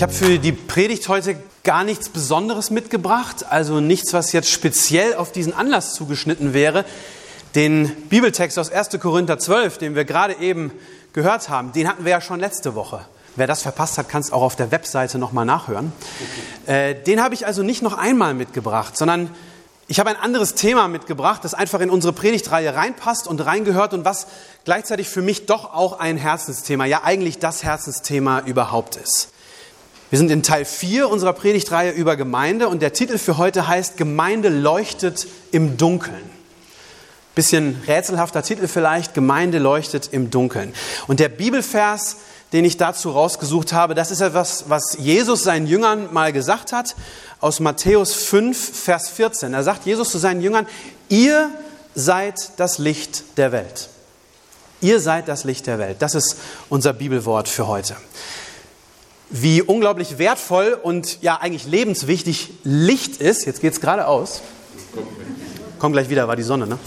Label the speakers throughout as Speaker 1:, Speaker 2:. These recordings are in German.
Speaker 1: Ich habe für die Predigt heute gar nichts Besonderes mitgebracht, also nichts, was jetzt speziell auf diesen Anlass zugeschnitten wäre. Den Bibeltext aus 1. Korinther 12, den wir gerade eben gehört haben, den hatten wir ja schon letzte Woche. Wer das verpasst hat, kann es auch auf der Webseite nochmal nachhören. Äh, den habe ich also nicht noch einmal mitgebracht, sondern ich habe ein anderes Thema mitgebracht, das einfach in unsere Predigtreihe reinpasst und reingehört und was gleichzeitig für mich doch auch ein Herzensthema, ja eigentlich das Herzensthema überhaupt ist. Wir sind in Teil 4 unserer Predigtreihe über Gemeinde und der Titel für heute heißt Gemeinde leuchtet im Dunkeln. Bisschen rätselhafter Titel vielleicht, Gemeinde leuchtet im Dunkeln. Und der Bibelvers, den ich dazu rausgesucht habe, das ist etwas, was Jesus seinen Jüngern mal gesagt hat, aus Matthäus 5, Vers 14. Da sagt Jesus zu seinen Jüngern, ihr seid das Licht der Welt. Ihr seid das Licht der Welt. Das ist unser Bibelwort für heute wie unglaublich wertvoll und ja eigentlich lebenswichtig Licht ist. Jetzt geht es gerade aus. Komm gleich wieder, war die Sonne, ne?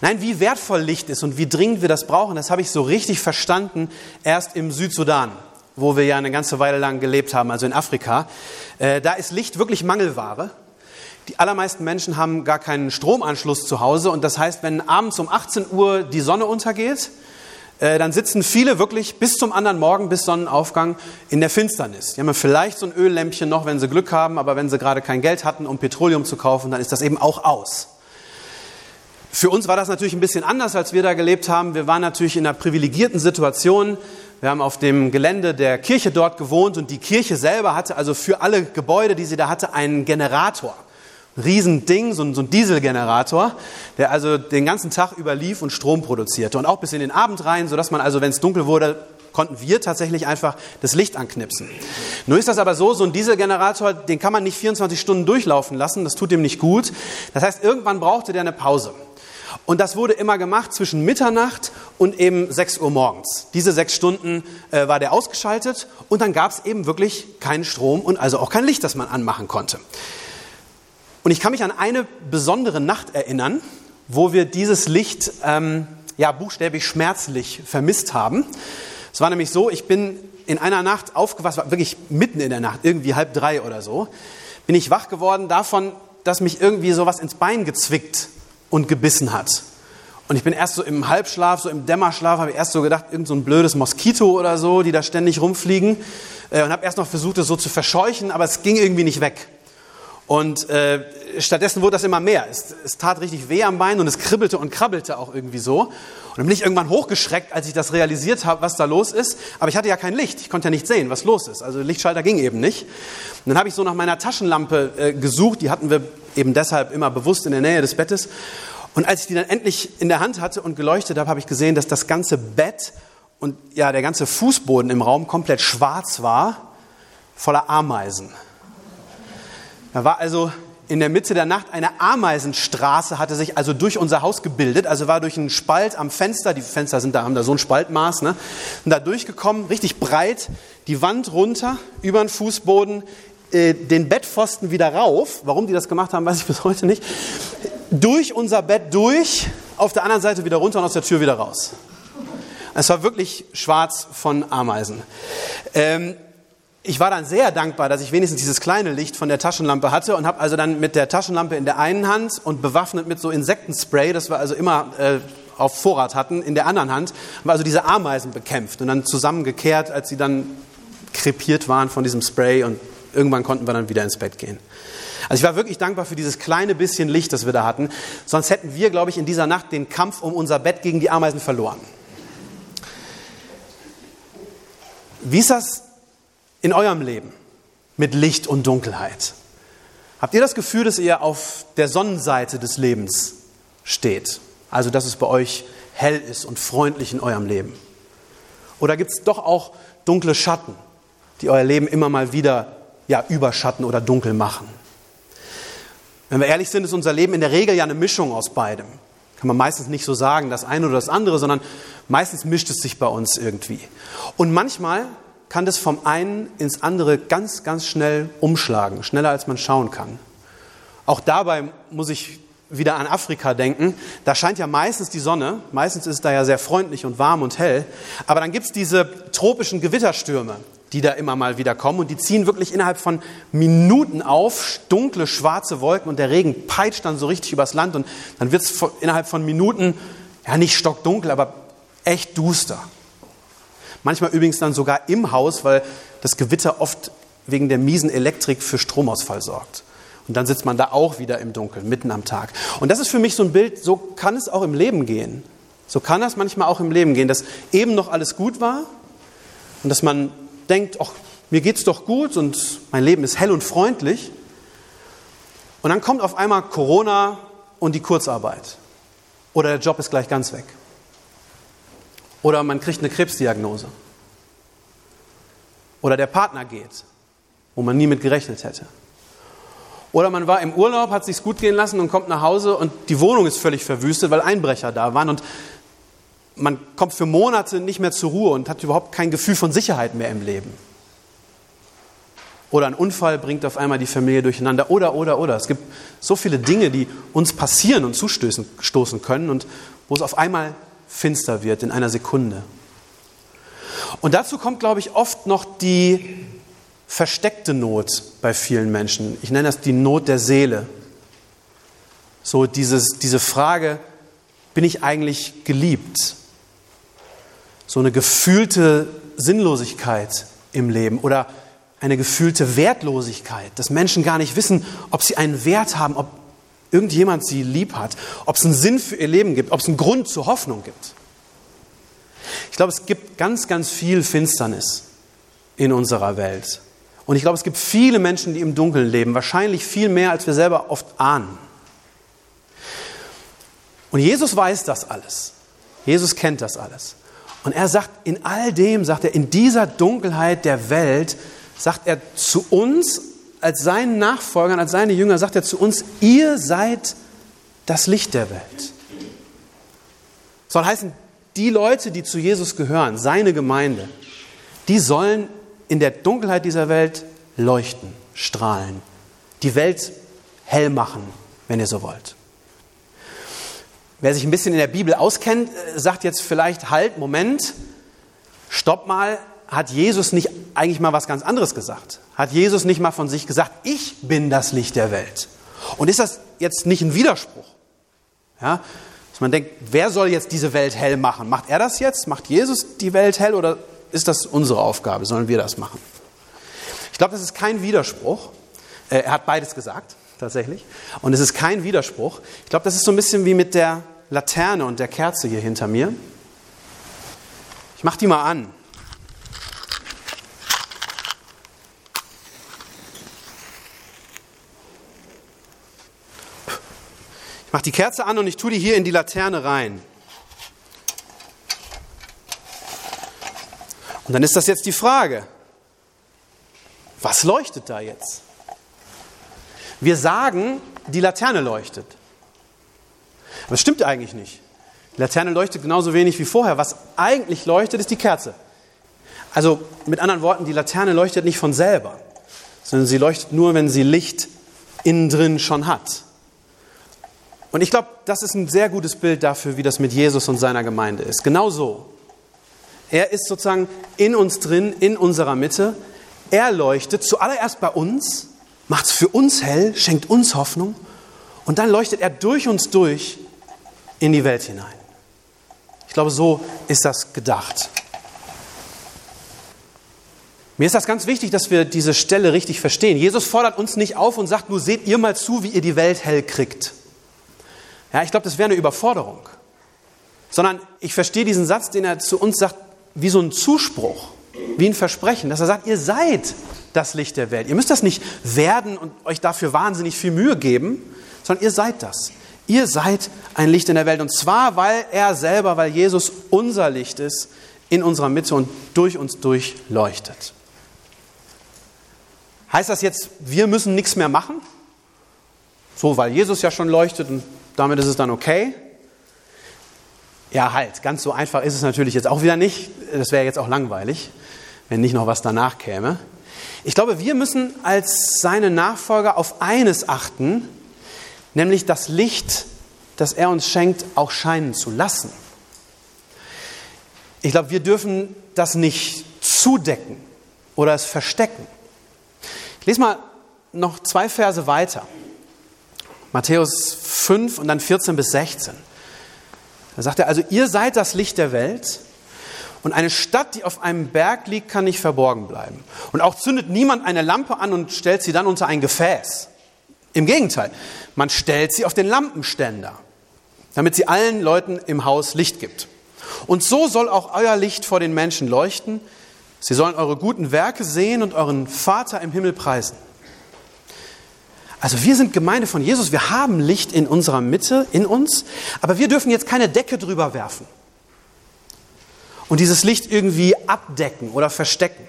Speaker 1: Nein, wie wertvoll Licht ist und wie dringend wir das brauchen, das habe ich so richtig verstanden erst im Südsudan, wo wir ja eine ganze Weile lang gelebt haben, also in Afrika. Äh, da ist Licht wirklich Mangelware. Die allermeisten Menschen haben gar keinen Stromanschluss zu Hause und das heißt, wenn abends um 18 Uhr die Sonne untergeht, äh, dann sitzen viele wirklich bis zum anderen Morgen, bis Sonnenaufgang in der Finsternis. Die haben vielleicht so ein Öllämpchen noch, wenn sie Glück haben, aber wenn sie gerade kein Geld hatten, um Petroleum zu kaufen, dann ist das eben auch aus. Für uns war das natürlich ein bisschen anders, als wir da gelebt haben. Wir waren natürlich in einer privilegierten Situation. Wir haben auf dem Gelände der Kirche dort gewohnt und die Kirche selber hatte also für alle Gebäude, die sie da hatte, einen Generator. Riesending, so ein, so ein Dieselgenerator, der also den ganzen Tag über lief und Strom produzierte und auch bis in den Abend rein, sodass man also, wenn es dunkel wurde, konnten wir tatsächlich einfach das Licht anknipsen. Nur ist das aber so, so ein Dieselgenerator, den kann man nicht 24 Stunden durchlaufen lassen, das tut dem nicht gut. Das heißt, irgendwann brauchte der eine Pause. Und das wurde immer gemacht zwischen Mitternacht und eben 6 Uhr morgens. Diese sechs Stunden äh, war der ausgeschaltet und dann gab es eben wirklich keinen Strom und also auch kein Licht, das man anmachen konnte. Und ich kann mich an eine besondere Nacht erinnern, wo wir dieses Licht ähm, ja buchstäblich schmerzlich vermisst haben. Es war nämlich so, ich bin in einer Nacht aufgewacht, wirklich mitten in der Nacht, irgendwie halb drei oder so, bin ich wach geworden davon, dass mich irgendwie sowas ins Bein gezwickt und gebissen hat. Und ich bin erst so im Halbschlaf, so im Dämmerschlaf, habe ich erst so gedacht, irgend so ein blödes Moskito oder so, die da ständig rumfliegen. Äh, und habe erst noch versucht, es so zu verscheuchen, aber es ging irgendwie nicht weg. Und äh, stattdessen wurde das immer mehr. Es, es, tat richtig weh am Bein und es kribbelte und krabbelte auch irgendwie so. Und dann bin ich irgendwann hochgeschreckt, als ich das realisiert habe, was da los ist. Aber ich hatte ja kein Licht. Ich konnte ja nicht sehen, was los ist. Also Lichtschalter ging eben nicht. Und dann habe ich so nach meiner Taschenlampe äh, gesucht. Die hatten wir eben deshalb immer bewusst in der Nähe des Bettes. Und als ich die dann endlich in der Hand hatte und geleuchtet habe, habe ich gesehen, dass das ganze Bett und ja der ganze Fußboden im Raum komplett schwarz war, voller Ameisen. Da war also in der Mitte der Nacht eine Ameisenstraße, hatte sich also durch unser Haus gebildet, also war durch einen Spalt am Fenster, die Fenster sind da, haben da so ein Spaltmaß, ne? und da durchgekommen, richtig breit, die Wand runter, über den Fußboden, äh, den Bettpfosten wieder rauf, warum die das gemacht haben, weiß ich bis heute nicht, durch unser Bett durch, auf der anderen Seite wieder runter und aus der Tür wieder raus. Es war wirklich schwarz von Ameisen. Ähm, ich war dann sehr dankbar, dass ich wenigstens dieses kleine Licht von der Taschenlampe hatte und habe also dann mit der Taschenlampe in der einen Hand und bewaffnet mit so Insektenspray, das wir also immer äh, auf Vorrat hatten, in der anderen Hand, haben also diese Ameisen bekämpft und dann zusammengekehrt, als sie dann krepiert waren von diesem Spray und irgendwann konnten wir dann wieder ins Bett gehen. Also ich war wirklich dankbar für dieses kleine bisschen Licht, das wir da hatten. Sonst hätten wir, glaube ich, in dieser Nacht den Kampf um unser Bett gegen die Ameisen verloren. Wie ist das in eurem Leben mit Licht und Dunkelheit? Habt ihr das Gefühl, dass ihr auf der Sonnenseite des Lebens steht? Also, dass es bei euch hell ist und freundlich in eurem Leben? Oder gibt es doch auch dunkle Schatten, die euer Leben immer mal wieder ja, überschatten oder dunkel machen. Wenn wir ehrlich sind, ist unser Leben in der Regel ja eine Mischung aus beidem. Kann man meistens nicht so sagen, das eine oder das andere, sondern meistens mischt es sich bei uns irgendwie. Und manchmal kann das vom einen ins andere ganz, ganz schnell umschlagen, schneller als man schauen kann. Auch dabei muss ich wieder an Afrika denken. Da scheint ja meistens die Sonne, meistens ist es da ja sehr freundlich und warm und hell, aber dann gibt es diese tropischen Gewitterstürme, die da immer mal wieder kommen und die ziehen wirklich innerhalb von Minuten auf, dunkle, schwarze Wolken und der Regen peitscht dann so richtig übers Land und dann wird es innerhalb von Minuten, ja nicht stockdunkel, aber echt duster. Manchmal übrigens dann sogar im Haus, weil das Gewitter oft wegen der miesen Elektrik für Stromausfall sorgt. Und dann sitzt man da auch wieder im Dunkeln, mitten am Tag. Und das ist für mich so ein Bild, so kann es auch im Leben gehen. So kann das manchmal auch im Leben gehen, dass eben noch alles gut war und dass man denkt, ach, mir geht's doch gut und mein Leben ist hell und freundlich. Und dann kommt auf einmal Corona und die Kurzarbeit. Oder der Job ist gleich ganz weg. Oder man kriegt eine Krebsdiagnose. Oder der Partner geht, wo man nie mit gerechnet hätte. Oder man war im Urlaub, hat sich's gut gehen lassen und kommt nach Hause und die Wohnung ist völlig verwüstet, weil Einbrecher da waren und man kommt für Monate nicht mehr zur Ruhe und hat überhaupt kein Gefühl von Sicherheit mehr im Leben. Oder ein Unfall bringt auf einmal die Familie durcheinander. Oder, oder, oder. Es gibt so viele Dinge, die uns passieren und zustoßen können und wo es auf einmal finster wird in einer Sekunde. Und dazu kommt, glaube ich, oft noch die versteckte Not bei vielen Menschen. Ich nenne das die Not der Seele. So dieses, diese Frage, bin ich eigentlich geliebt? So eine gefühlte Sinnlosigkeit im Leben oder eine gefühlte Wertlosigkeit, dass Menschen gar nicht wissen, ob sie einen Wert haben, ob irgendjemand sie lieb hat, ob es einen Sinn für ihr Leben gibt, ob es einen Grund zur Hoffnung gibt. Ich glaube, es gibt ganz, ganz viel Finsternis in unserer Welt. Und ich glaube, es gibt viele Menschen, die im Dunkeln leben, wahrscheinlich viel mehr, als wir selber oft ahnen. Und Jesus weiß das alles. Jesus kennt das alles. Und er sagt, in all dem, sagt er, in dieser Dunkelheit der Welt, sagt er zu uns als seinen Nachfolgern, als seine Jünger, sagt er zu uns, ihr seid das Licht der Welt. soll heißen, die Leute, die zu Jesus gehören, seine Gemeinde, die sollen in der Dunkelheit dieser Welt leuchten, strahlen, die Welt hell machen, wenn ihr so wollt. Wer sich ein bisschen in der Bibel auskennt, äh, sagt jetzt vielleicht, halt, Moment, stopp mal, hat Jesus nicht eigentlich mal was ganz anderes gesagt? Hat Jesus nicht mal von sich gesagt, ich bin das Licht der Welt? Und ist das jetzt nicht ein Widerspruch? Ja, dass man denkt, wer soll jetzt diese Welt hell machen? Macht er das jetzt? Macht Jesus die Welt hell oder ist das unsere Aufgabe? Sollen wir das machen? Ich glaube, das ist kein Widerspruch. Äh, er hat beides gesagt, tatsächlich. Und es ist kein Widerspruch. Ich glaube, das ist so ein bisschen wie mit der Laterne und der Kerze hier hinter mir. Ich mache die mal an. Ich mache die Kerze an und ich tue die hier in die Laterne rein. Und dann ist das jetzt die Frage, was leuchtet da jetzt? Wir sagen, die Laterne leuchtet. Aber das stimmt eigentlich nicht. Die Laterne leuchtet genauso wenig wie vorher. Was eigentlich leuchtet, ist die Kerze. Also mit anderen Worten, die Laterne leuchtet nicht von selber, sondern sie leuchtet nur, wenn sie Licht innen drin schon hat. Und ich glaube, das ist ein sehr gutes Bild dafür, wie das mit Jesus und seiner Gemeinde ist. Genau so. Er ist sozusagen in uns drin, in unserer Mitte. Er leuchtet zuallererst bei uns, macht es für uns hell, schenkt uns Hoffnung und dann leuchtet er durch uns durch in die Welt hinein. Ich glaube, so ist das gedacht. Mir ist das ganz wichtig, dass wir diese Stelle richtig verstehen. Jesus fordert uns nicht auf und sagt, nur seht ihr mal zu, wie ihr die Welt hell kriegt. Ja, ich glaube, das wäre eine Überforderung. Sondern ich verstehe diesen Satz, den er zu uns sagt, wie so ein Zuspruch, wie ein Versprechen, dass er sagt, ihr seid das Licht der Welt. Ihr müsst das nicht werden und euch dafür wahnsinnig viel Mühe geben, sondern ihr seid das. Ihr seid ein Licht in der Welt. Und zwar, weil er selber, weil Jesus unser Licht ist, in unserer Mitte und durch uns durchleuchtet. Heißt das jetzt, wir müssen nichts mehr machen? So, weil Jesus ja schon leuchtet und damit ist es dann okay? Ja, halt, ganz so einfach ist es natürlich jetzt auch wieder nicht. Das wäre jetzt auch langweilig, wenn nicht noch was danach käme. Ich glaube, wir müssen als seine Nachfolger auf eines achten, nämlich das Licht, das er uns schenkt, auch scheinen zu lassen. Ich glaube, wir dürfen das nicht zudecken oder es verstecken. Ich lese mal noch zwei Verse weiter. Matthäus 5 und dann 14 bis 16. Da sagt er, also ihr seid das Licht der Welt und eine Stadt, die auf einem Berg liegt, kann nicht verborgen bleiben. Und auch zündet niemand eine Lampe an und stellt sie dann unter ein Gefäß. Im Gegenteil, man stellt sie auf den Lampenständer, damit sie allen Leuten im Haus Licht gibt. Und so soll auch euer Licht vor den Menschen leuchten. Sie sollen eure guten Werke sehen und euren Vater im Himmel preisen. Also wir sind Gemeinde von Jesus, wir haben Licht in unserer Mitte, in uns, aber wir dürfen jetzt keine Decke drüber werfen und dieses Licht irgendwie abdecken oder verstecken.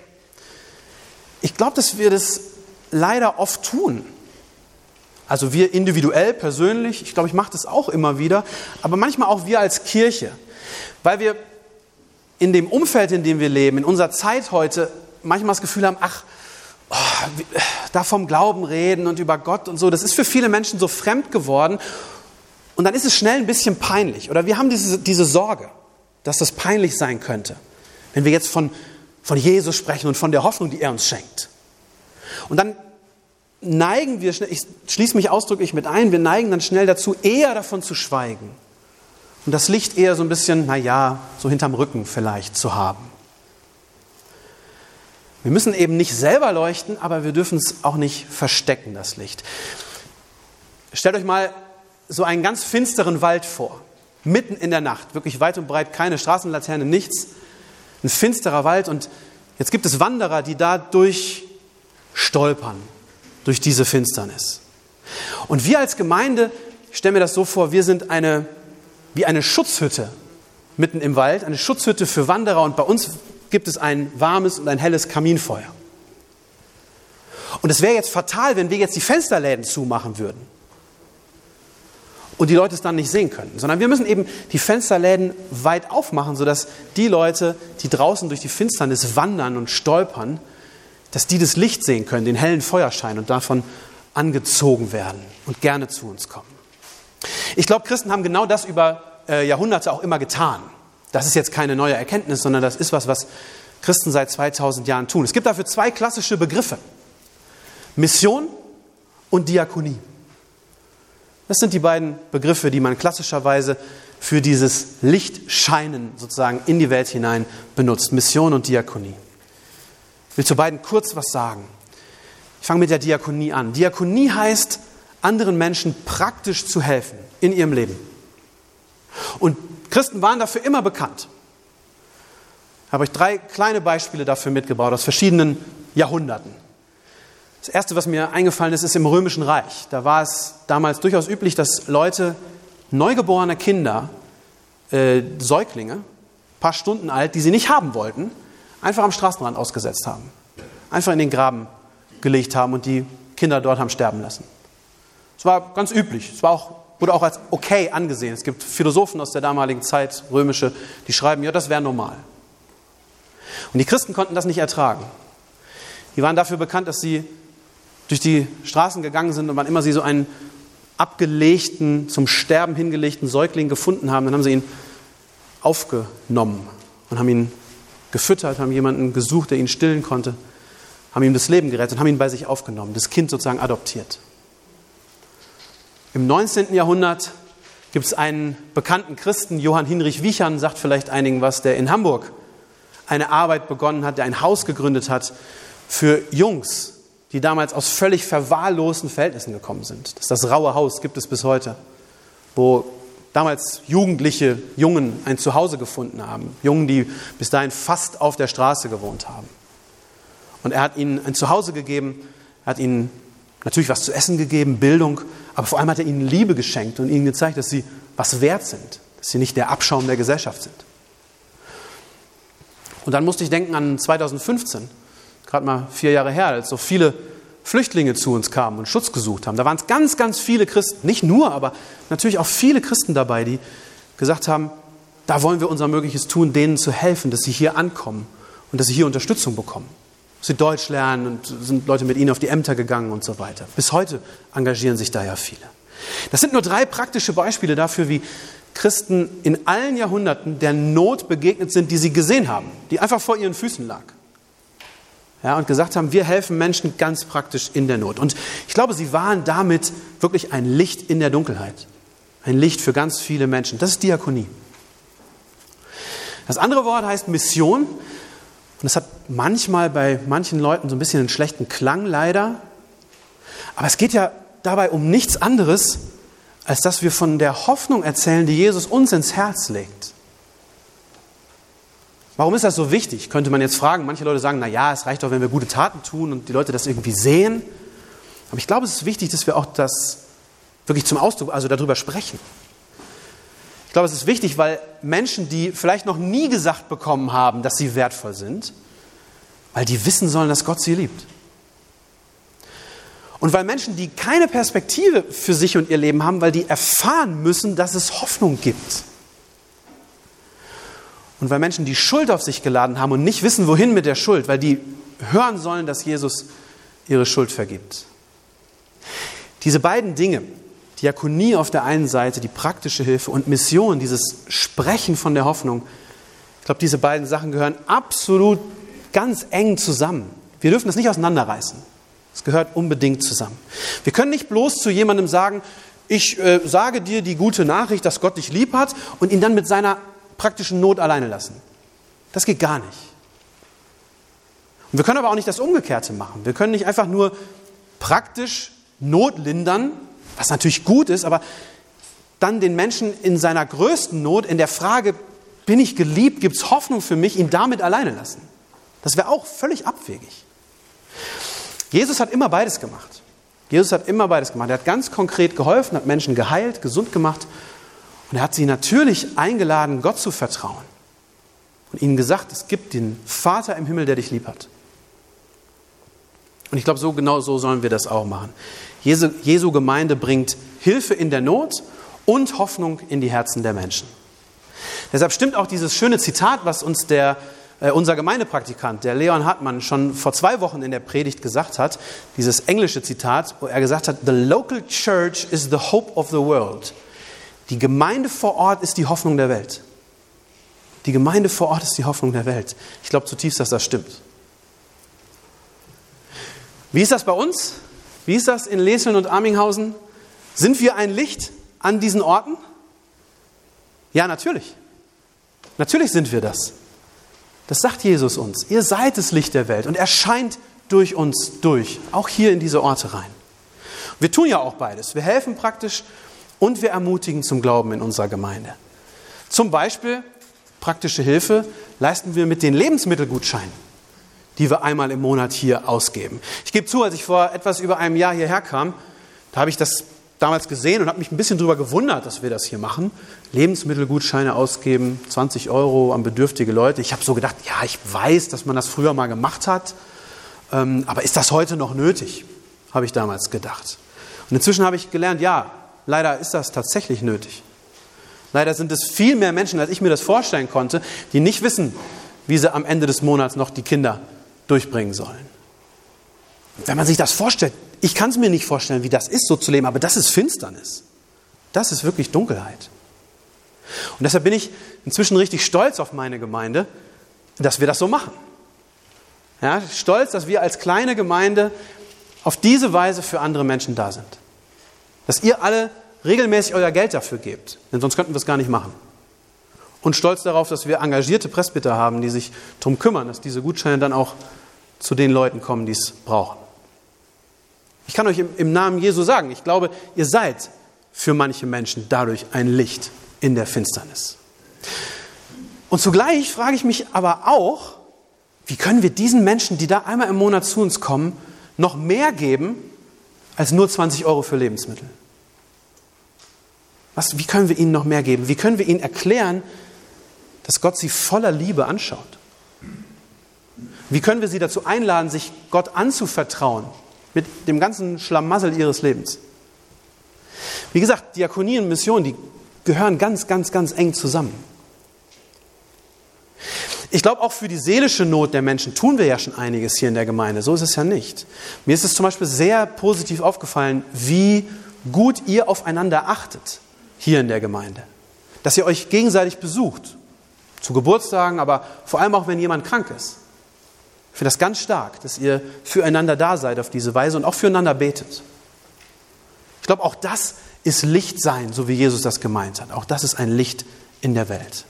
Speaker 1: Ich glaube, dass wir das leider oft tun. Also wir individuell, persönlich, ich glaube, ich mache das auch immer wieder, aber manchmal auch wir als Kirche, weil wir in dem Umfeld, in dem wir leben, in unserer Zeit heute, manchmal das Gefühl haben, ach, oh, da vom Glauben reden und über Gott und so, das ist für viele Menschen so fremd geworden. Und dann ist es schnell ein bisschen peinlich. Oder wir haben diese, diese Sorge, dass das peinlich sein könnte, wenn wir jetzt von, von Jesus sprechen und von der Hoffnung, die er uns schenkt. Und dann neigen wir, schnell, ich schließe mich ausdrücklich mit ein, wir neigen dann schnell dazu, eher davon zu schweigen. Und das Licht eher so ein bisschen, naja, so hinterm Rücken vielleicht zu haben. Wir müssen eben nicht selber leuchten, aber wir dürfen es auch nicht verstecken, das Licht. Stellt euch mal so einen ganz finsteren Wald vor, mitten in der Nacht, wirklich weit und breit, keine Straßenlaterne, nichts, ein finsterer Wald und jetzt gibt es Wanderer, die da durch stolpern, durch diese Finsternis. Und wir als Gemeinde, ich stelle mir das so vor, wir sind eine, wie eine Schutzhütte mitten im Wald, eine Schutzhütte für Wanderer und bei uns gibt es ein warmes und ein helles Kaminfeuer. Und es wäre jetzt fatal, wenn wir jetzt die Fensterläden zumachen würden und die Leute es dann nicht sehen könnten, sondern wir müssen eben die Fensterläden weit aufmachen, sodass die Leute, die draußen durch die Finsternis wandern und stolpern, dass die das Licht sehen können, den hellen Feuerschein und davon angezogen werden und gerne zu uns kommen. Ich glaube, Christen haben genau das über äh, Jahrhunderte auch immer getan. Das ist jetzt keine neue Erkenntnis, sondern das ist was, was Christen seit 2000 Jahren tun. Es gibt dafür zwei klassische Begriffe. Mission und Diakonie. Das sind die beiden Begriffe, die man klassischerweise für dieses Lichtscheinen sozusagen in die Welt hinein benutzt. Mission und Diakonie. Ich will zu beiden kurz was sagen. Ich fange mit der Diakonie an. Diakonie heißt, anderen Menschen praktisch zu helfen in ihrem Leben. Und Christen waren dafür immer bekannt. Ich habe euch drei kleine Beispiele dafür mitgebracht aus verschiedenen Jahrhunderten. Das erste, was mir eingefallen ist, ist im Römischen Reich. Da war es damals durchaus üblich, dass Leute neugeborene Kinder, äh, Säuglinge, paar Stunden alt, die sie nicht haben wollten, einfach am Straßenrand ausgesetzt haben. Einfach in den Graben gelegt haben und die Kinder dort haben sterben lassen. Es war ganz üblich. Es war auch wurde auch als okay angesehen. Es gibt Philosophen aus der damaligen Zeit, römische, die schreiben, ja, das wäre normal. Und die Christen konnten das nicht ertragen. Die waren dafür bekannt, dass sie durch die Straßen gegangen sind und wann immer sie so einen abgelegten, zum Sterben hingelegten Säugling gefunden haben, dann haben sie ihn aufgenommen und haben ihn gefüttert, haben jemanden gesucht, der ihn stillen konnte, haben ihm das Leben gerettet und haben ihn bei sich aufgenommen, das Kind sozusagen adoptiert. Im 19. Jahrhundert gibt es einen bekannten Christen, Johann Hinrich Wiechern, sagt vielleicht einigen was, der in Hamburg eine Arbeit begonnen hat, der ein Haus gegründet hat für Jungs, die damals aus völlig verwahrlosten Verhältnissen gekommen sind. Das, ist das Raue Haus gibt es bis heute, wo damals Jugendliche, Jungen ein Zuhause gefunden haben. Jungen, die bis dahin fast auf der Straße gewohnt haben. Und er hat ihnen ein Zuhause gegeben, hat ihnen natürlich was zu essen gegeben, Bildung, aber vor allem hat er ihnen Liebe geschenkt und ihnen gezeigt, dass sie was wert sind, dass sie nicht der Abschaum der Gesellschaft sind. Und dann musste ich denken an 2015, gerade mal vier Jahre her, als so viele Flüchtlinge zu uns kamen und Schutz gesucht haben. Da waren es ganz, ganz viele Christen, nicht nur, aber natürlich auch viele Christen dabei, die gesagt haben, da wollen wir unser Mögliches tun, denen zu helfen, dass sie hier ankommen und dass sie hier Unterstützung bekommen. Sie Deutsch lernen und sind Leute mit ihnen auf die Ämter gegangen und so weiter. Bis heute engagieren sich da ja viele. Das sind nur drei praktische Beispiele dafür, wie Christen in allen Jahrhunderten der Not begegnet sind, die sie gesehen haben, die einfach vor ihren Füßen lag. Ja, und gesagt haben, wir helfen Menschen ganz praktisch in der Not. Und ich glaube, sie waren damit wirklich ein Licht in der Dunkelheit. Ein Licht für ganz viele Menschen. Das ist Diakonie. Das andere Wort heißt Mission. Und das hat manchmal bei manchen Leuten so ein bisschen einen schlechten Klang, leider. Aber es geht ja dabei um nichts anderes, als dass wir von der Hoffnung erzählen, die Jesus uns ins Herz legt. Warum ist das so wichtig? Könnte man jetzt fragen. Manche Leute sagen, na ja, es reicht doch, wenn wir gute Taten tun und die Leute das irgendwie sehen. Aber ich glaube, es ist wichtig, dass wir auch das wirklich zum Ausdruck, also darüber sprechen. Ich glaube, es ist wichtig, weil Menschen, die vielleicht noch nie gesagt bekommen haben, dass sie wertvoll sind, weil die wissen sollen, dass Gott sie liebt. Und weil Menschen, die keine Perspektive für sich und ihr Leben haben, weil die erfahren müssen, dass es Hoffnung gibt. Und weil Menschen die Schuld auf sich geladen haben und nicht wissen, wohin mit der Schuld, weil die hören sollen, dass Jesus ihre Schuld vergibt. Diese beiden Dinge, Diakonie auf der einen Seite, die praktische Hilfe und Mission, dieses Sprechen von der Hoffnung. Ich glaube, diese beiden Sachen gehören absolut ganz eng zusammen. Wir dürfen das nicht auseinanderreißen. Es gehört unbedingt zusammen. Wir können nicht bloß zu jemandem sagen, ich äh, sage dir die gute Nachricht, dass Gott dich lieb hat und ihn dann mit seiner praktischen Not alleine lassen. Das geht gar nicht. Und wir können aber auch nicht das Umgekehrte machen. Wir können nicht einfach nur praktisch Not lindern was natürlich gut ist, aber dann den Menschen in seiner größten Not, in der Frage, bin ich geliebt, gibt es Hoffnung für mich, ihn damit alleine lassen. Das wäre auch völlig abwegig. Jesus hat immer beides gemacht. Jesus hat immer beides gemacht. Er hat ganz konkret geholfen, hat Menschen geheilt, gesund gemacht und er hat sie natürlich eingeladen, Gott zu vertrauen und ihnen gesagt, es gibt den Vater im Himmel, der dich lieb hat. Und ich glaube, so genau so sollen wir das auch machen. Jesu, Jesu Gemeinde bringt Hilfe in der Not und Hoffnung in die Herzen der Menschen. Deshalb stimmt auch dieses schöne Zitat, was uns der, äh, unser Gemeindepraktikant, der Leon Hartmann, schon vor zwei Wochen in der Predigt gesagt hat, dieses englische Zitat, wo er gesagt hat, The local church is the hope of the world. Die Gemeinde vor Ort ist die Hoffnung der Welt. Die Gemeinde vor Ort ist die Hoffnung der Welt. Ich glaube zutiefst, dass das stimmt. Wie ist das bei uns? Wie ist das in Leseln und Arminghausen? Sind wir ein Licht an diesen Orten? Ja, natürlich. Natürlich sind wir das. Das sagt Jesus uns. Ihr seid das Licht der Welt und er scheint durch uns durch, auch hier in diese Orte rein. Wir tun ja auch beides. Wir helfen praktisch und wir ermutigen zum Glauben in unserer Gemeinde. Zum Beispiel praktische Hilfe leisten wir mit den Lebensmittelgutscheinen die wir einmal im Monat hier ausgeben. Ich gebe zu, als ich vor etwas über einem Jahr hierher kam, da habe ich das damals gesehen und habe mich ein bisschen darüber gewundert, dass wir das hier machen. Lebensmittelgutscheine ausgeben, 20 Euro an bedürftige Leute. Ich habe so gedacht, ja, ich weiß, dass man das früher mal gemacht hat, ähm, aber ist das heute noch nötig? Habe ich damals gedacht. Und inzwischen habe ich gelernt, ja, leider ist das tatsächlich nötig. Leider sind es viel mehr Menschen, als ich mir das vorstellen konnte, die nicht wissen, wie sie am Ende des Monats noch die Kinder durchbringen sollen. wenn man sich das vorstellt, ich kann es mir nicht vorstellen, wie das ist, so zu leben, aber das ist Finsternis. Das ist wirklich Dunkelheit. Und deshalb bin ich inzwischen richtig stolz auf meine Gemeinde, dass wir das so machen. Ja, stolz, dass wir als kleine Gemeinde auf diese Weise für andere Menschen da sind. Dass ihr alle regelmäßig euer Geld dafür gebt, denn sonst könnten wir es gar nicht machen. Und stolz darauf, dass wir engagierte Presbyter haben, die sich darum kümmern, dass diese Gutscheine dann auch zu den Leuten kommen, die es brauchen. Ich kann euch im, Namen Jesu sagen, ich glaube, ihr seid für manche Menschen dadurch ein Licht in der Finsternis. Und zugleich frage ich mich aber auch, wie können wir diesen Menschen, die da einmal im Monat zu uns kommen, noch mehr geben als nur 20 Euro für Lebensmittel? Was, wie können wir ihnen noch mehr geben? Wie können wir ihnen erklären, dass Gott sie voller Liebe anschaut? Wie können wir sie dazu einladen, sich Gott anzuvertrauen mit dem ganzen Schlamassel ihres Lebens. Wie gesagt, Diakonie und Mission, die gehören ganz, ganz, ganz eng zusammen. Ich glaube, auch für die seelische Not der Menschen tun wir ja schon einiges hier in der Gemeinde. So ist es ja nicht. Mir ist es zum Beispiel sehr positiv aufgefallen, wie gut ihr aufeinander achtet hier in der Gemeinde. Dass ihr euch gegenseitig besucht. Zu Geburtstagen, aber vor allem auch, wenn jemand krank ist. Ich finde das ganz stark, dass ihr füreinander da seid auf diese Weise und auch füreinander betet. Ich glaube, auch das ist Licht sein, so wie Jesus das gemeint hat. Auch das ist ein Licht in der Welt.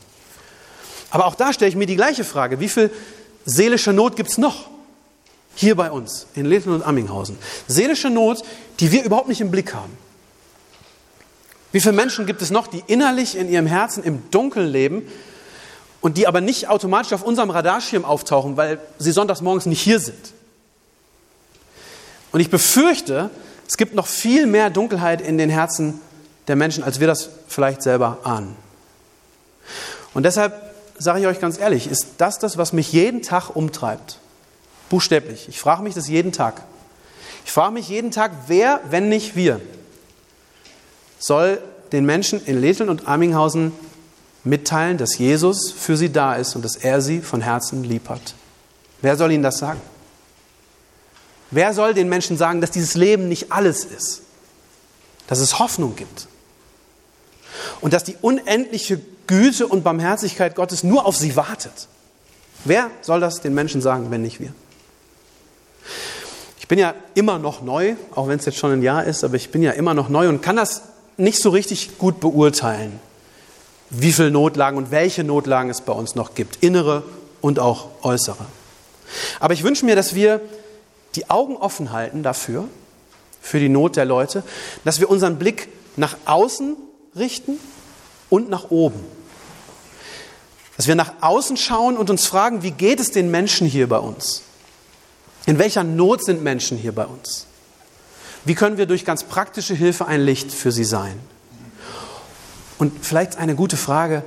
Speaker 1: Aber auch da stelle ich mir die gleiche Frage. Wie viel seelische Not gibt es noch hier bei uns in Little und Amminghausen? Seelische Not, die wir überhaupt nicht im Blick haben. Wie viele Menschen gibt es noch, die innerlich in ihrem Herzen im Dunkeln leben und die aber nicht automatisch auf unserem Radarschirm auftauchen, weil sie sonntags morgens nicht hier sind? Und ich befürchte, es gibt noch viel mehr Dunkelheit in den Herzen der Menschen, als wir das vielleicht selber ahnen. Und deshalb sage ich euch ganz ehrlich, ist das das, was mich jeden Tag umtreibt? Buchstäblich. Ich frage mich das jeden Tag. Ich frage mich jeden Tag, wer, wenn nicht wir, soll den Menschen in Letheln und Arminghausen mitteilen, dass Jesus für sie da ist und dass er sie von Herzen lieb hat. Wer soll ihnen das sagen? Wer soll den Menschen sagen, dass dieses Leben nicht alles ist? Dass es Hoffnung gibt? Und dass die unendliche Güte und Barmherzigkeit Gottes nur auf sie wartet? Wer soll das den Menschen sagen, wenn nicht wir? Ich bin ja immer noch neu, auch wenn es jetzt schon ein Jahr ist, aber ich bin ja immer noch neu und kann das nicht so richtig gut beurteilen, wie viele Notlagen und welche Notlagen es bei uns noch gibt, innere und auch äußere. Aber ich wünsche mir, dass wir die Augen offen halten dafür, für die Not der Leute, dass wir unseren Blick nach außen richten und nach oben. Dass wir nach außen schauen und uns fragen, wie geht es den Menschen hier bei uns? In welcher Not sind Menschen hier bei uns? Wie können wir durch ganz praktische Hilfe ein Licht für sie sein? Und vielleicht eine gute Frage,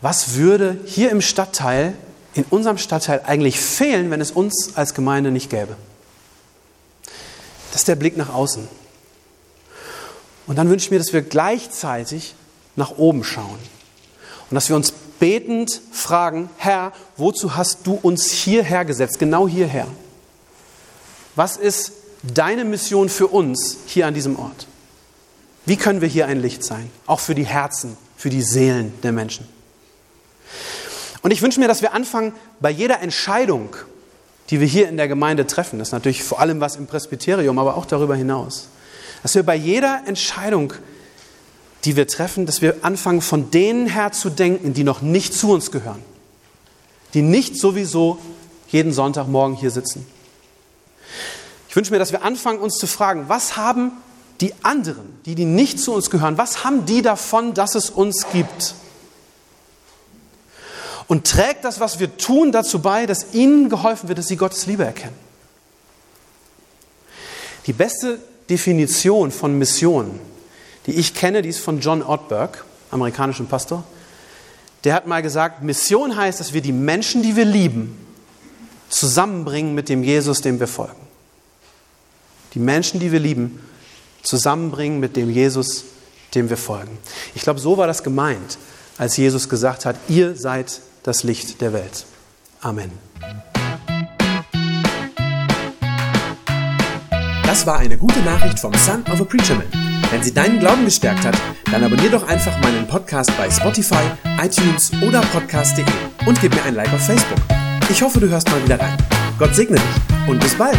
Speaker 1: was würde hier im Stadtteil, in unserem Stadtteil eigentlich fehlen, wenn es uns als Gemeinde nicht gäbe? Das ist der Blick nach außen. Und dann wünsche ich mir, dass wir gleichzeitig nach oben schauen und dass wir uns betend fragen, Herr, wozu hast du uns hierher gesetzt, genau hierher? Was ist deine Mission für uns hier an diesem Ort? Wie können wir hier ein Licht sein? Auch für die Herzen, für die Seelen der Menschen. Und ich wünsche mir, dass wir anfangen, bei jeder Entscheidung, die wir hier in der Gemeinde treffen, das ist natürlich vor allem was im Presbyterium, aber auch darüber hinaus, dass wir bei jeder Entscheidung, die wir treffen, dass wir anfangen, von denen her zu denken, die noch nicht zu uns gehören, die nicht sowieso jeden Sonntagmorgen hier sitzen. Ich wünsche mir, dass wir anfangen, uns zu fragen, was haben die anderen, die, die nicht zu uns gehören, was haben die davon, dass es uns gibt? Und trägt das, was wir tun, dazu bei, dass ihnen geholfen wird, dass sie Gottes Liebe erkennen? Die beste Definition von Mission, die ich kenne, die ist von John Ortberg, amerikanischem Pastor. Der hat mal gesagt, Mission heißt, dass wir die Menschen, die wir lieben, zusammenbringen mit dem Jesus, dem wir folgen. Die Menschen, die wir lieben, zusammenbringen mit dem Jesus, dem wir folgen. Ich glaube, so war das gemeint, als Jesus gesagt hat, ihr seid das Licht der Welt. Amen.
Speaker 2: Das war eine gute Nachricht vom Son of a Preacher Man. Wenn sie deinen Glauben gestärkt hat, dann abonnier doch einfach meinen Podcast bei Spotify, iTunes oder podcast.de und gib mir ein Like auf Facebook. Ich hoffe, du hörst mal wieder rein. Gott segne dich und bis bald.